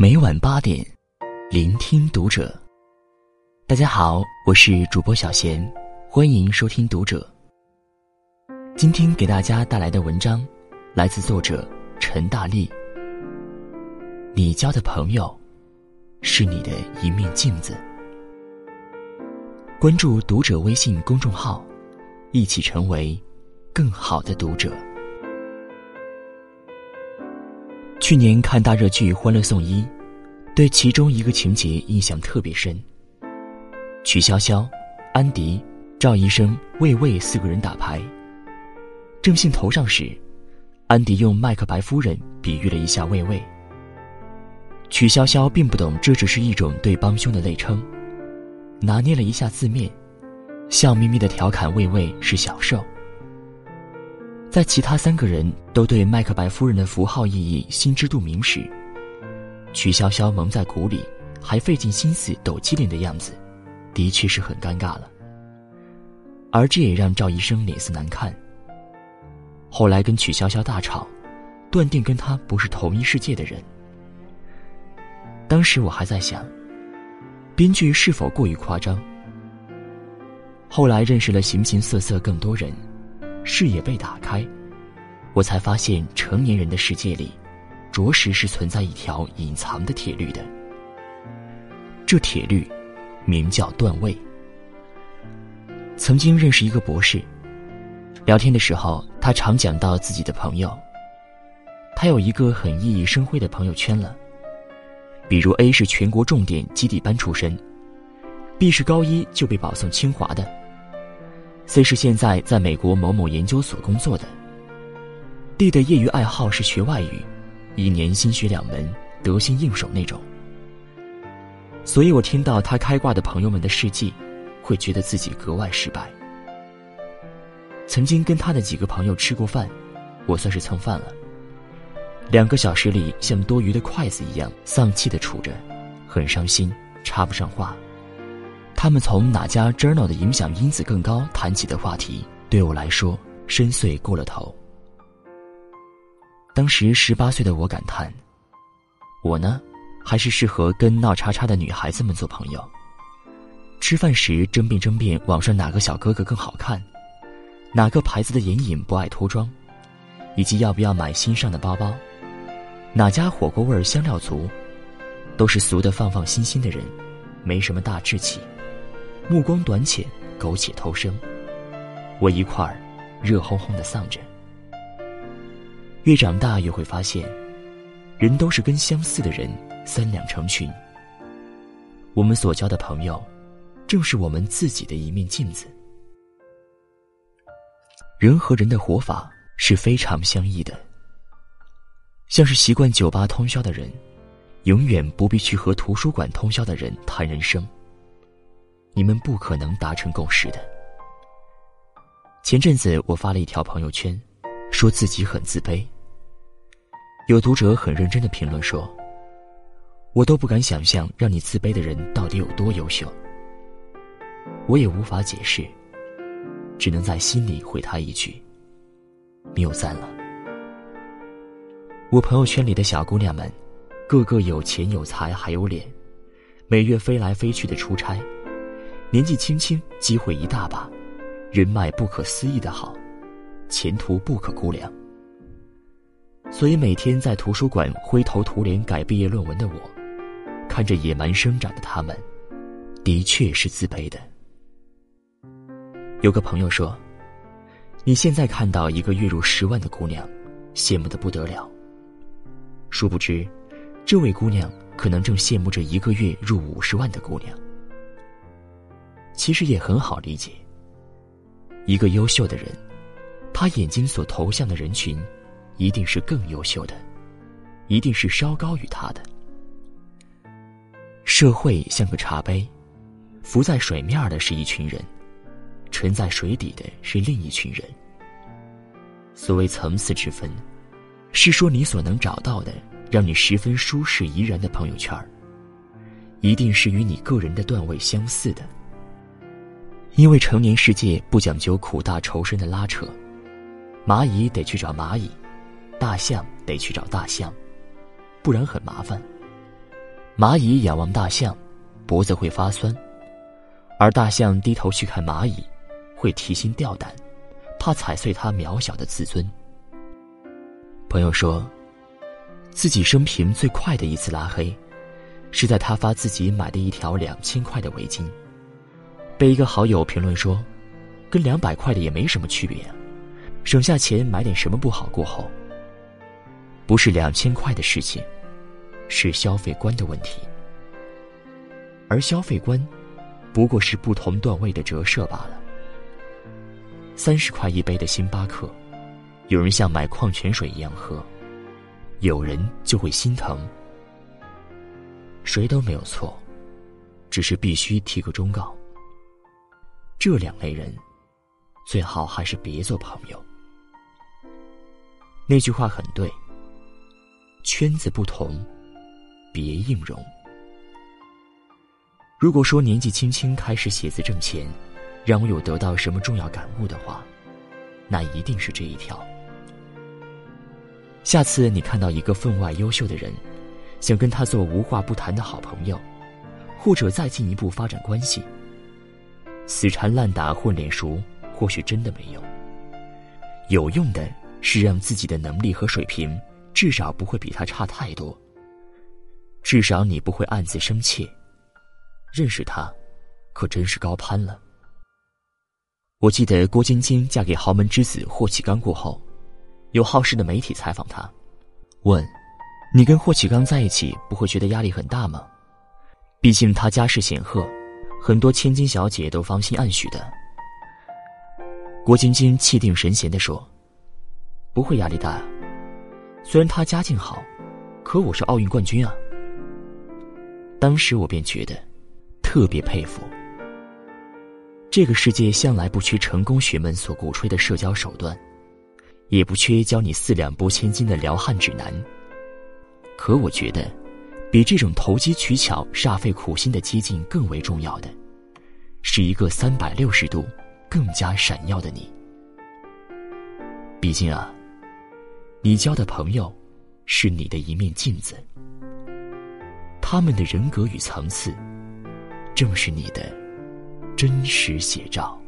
每晚八点，聆听读者。大家好，我是主播小贤，欢迎收听读者。今天给大家带来的文章，来自作者陈大力。你交的朋友，是你的一面镜子。关注读者微信公众号，一起成为更好的读者。去年看大热剧《欢乐颂一》，对其中一个情节印象特别深。曲筱绡、安迪、赵医生、魏魏四个人打牌。正兴头上时，安迪用麦克白夫人比喻了一下魏魏。曲筱绡并不懂这只是一种对帮凶的类称，拿捏了一下字面，笑眯眯的调侃魏魏是小受。在其他三个人都对麦克白夫人的符号意义心知肚明时，曲筱绡蒙在鼓里，还费尽心思抖机灵的样子，的确是很尴尬了。而这也让赵医生脸色难看。后来跟曲筱绡大吵，断定跟他不是同一世界的人。当时我还在想，编剧是否过于夸张？后来认识了形形色色更多人。视野被打开，我才发现成年人的世界里，着实是存在一条隐藏的铁律的。这铁律，名叫段位。曾经认识一个博士，聊天的时候，他常讲到自己的朋友。他有一个很熠熠生辉的朋友圈了，比如 A 是全国重点基地班出身，B 是高一就被保送清华的。C 是现在在美国某某研究所工作的。D 的业余爱好是学外语，一年新学两门，得心应手那种。所以我听到他开挂的朋友们的事迹，会觉得自己格外失败。曾经跟他的几个朋友吃过饭，我算是蹭饭了。两个小时里像多余的筷子一样丧气的杵着，很伤心，插不上话。他们从哪家 journal 的影响因子更高谈起的话题，对我来说深邃过了头。当时十八岁的我感叹：我呢，还是适合跟闹叉叉的女孩子们做朋友。吃饭时争辩争辩网上哪个小哥哥更好看，哪个牌子的眼影不爱脱妆，以及要不要买新上的包包，哪家火锅味儿香料足，都是俗的放放心心的人，没什么大志气。目光短浅，苟且偷生。我一块儿热烘烘的丧着。越长大越会发现，人都是跟相似的人三两成群。我们所交的朋友，正是我们自己的一面镜子。人和人的活法是非常相异的。像是习惯酒吧通宵的人，永远不必去和图书馆通宵的人谈人生。你们不可能达成共识的。前阵子我发了一条朋友圈，说自己很自卑。有读者很认真的评论说：“我都不敢想象让你自卑的人到底有多优秀。”我也无法解释，只能在心里回他一句：“谬赞了。”我朋友圈里的小姑娘们，个个有钱有才还有脸，每月飞来飞去的出差。年纪轻轻，机会一大把，人脉不可思议的好，前途不可估量。所以每天在图书馆灰头土脸改毕业论文的我，看着野蛮生长的他们，的确是自卑的。有个朋友说：“你现在看到一个月入十万的姑娘，羡慕的不得了。殊不知，这位姑娘可能正羡慕着一个月入五十万的姑娘。”其实也很好理解。一个优秀的人，他眼睛所投向的人群，一定是更优秀的，一定是稍高于他的。社会像个茶杯，浮在水面的是一群人，沉在水底的是另一群人。所谓层次之分，是说你所能找到的让你十分舒适怡然的朋友圈一定是与你个人的段位相似的。因为成年世界不讲究苦大仇深的拉扯，蚂蚁得去找蚂蚁，大象得去找大象，不然很麻烦。蚂蚁仰望大象，脖子会发酸；而大象低头去看蚂蚁，会提心吊胆，怕踩碎它渺小的自尊。朋友说，自己生平最快的一次拉黑，是在他发自己买的一条两千块的围巾，被一个好友评论说，跟两百块的也没什么区别，省下钱买点什么不好过后。不是两千块的事情。是消费观的问题，而消费观，不过是不同段位的折射罢了。三十块一杯的星巴克，有人像买矿泉水一样喝，有人就会心疼。谁都没有错，只是必须提个忠告：这两类人，最好还是别做朋友。那句话很对，圈子不同。别硬融。如果说年纪轻轻开始写字挣钱，让我有得到什么重要感悟的话，那一定是这一条。下次你看到一个分外优秀的人，想跟他做无话不谈的好朋友，或者再进一步发展关系，死缠烂打混脸熟，或许真的没有。有用的是让自己的能力和水平至少不会比他差太多。至少你不会暗自生气。认识他，可真是高攀了。我记得郭晶晶嫁给豪门之子霍启刚过后，有好事的媒体采访她，问：“你跟霍启刚在一起，不会觉得压力很大吗？毕竟他家世显赫，很多千金小姐都芳心暗许的。”郭晶晶气定神闲地说：“不会压力大，虽然他家境好，可我是奥运冠军啊。”当时我便觉得，特别佩服。这个世界向来不缺成功学们所鼓吹的社交手段，也不缺教你四两拨千斤的撩汉指南。可我觉得，比这种投机取巧、煞费苦心的激进更为重要的，是一个三百六十度更加闪耀的你。毕竟啊，你交的朋友，是你的一面镜子。他们的人格与层次，正是你的真实写照。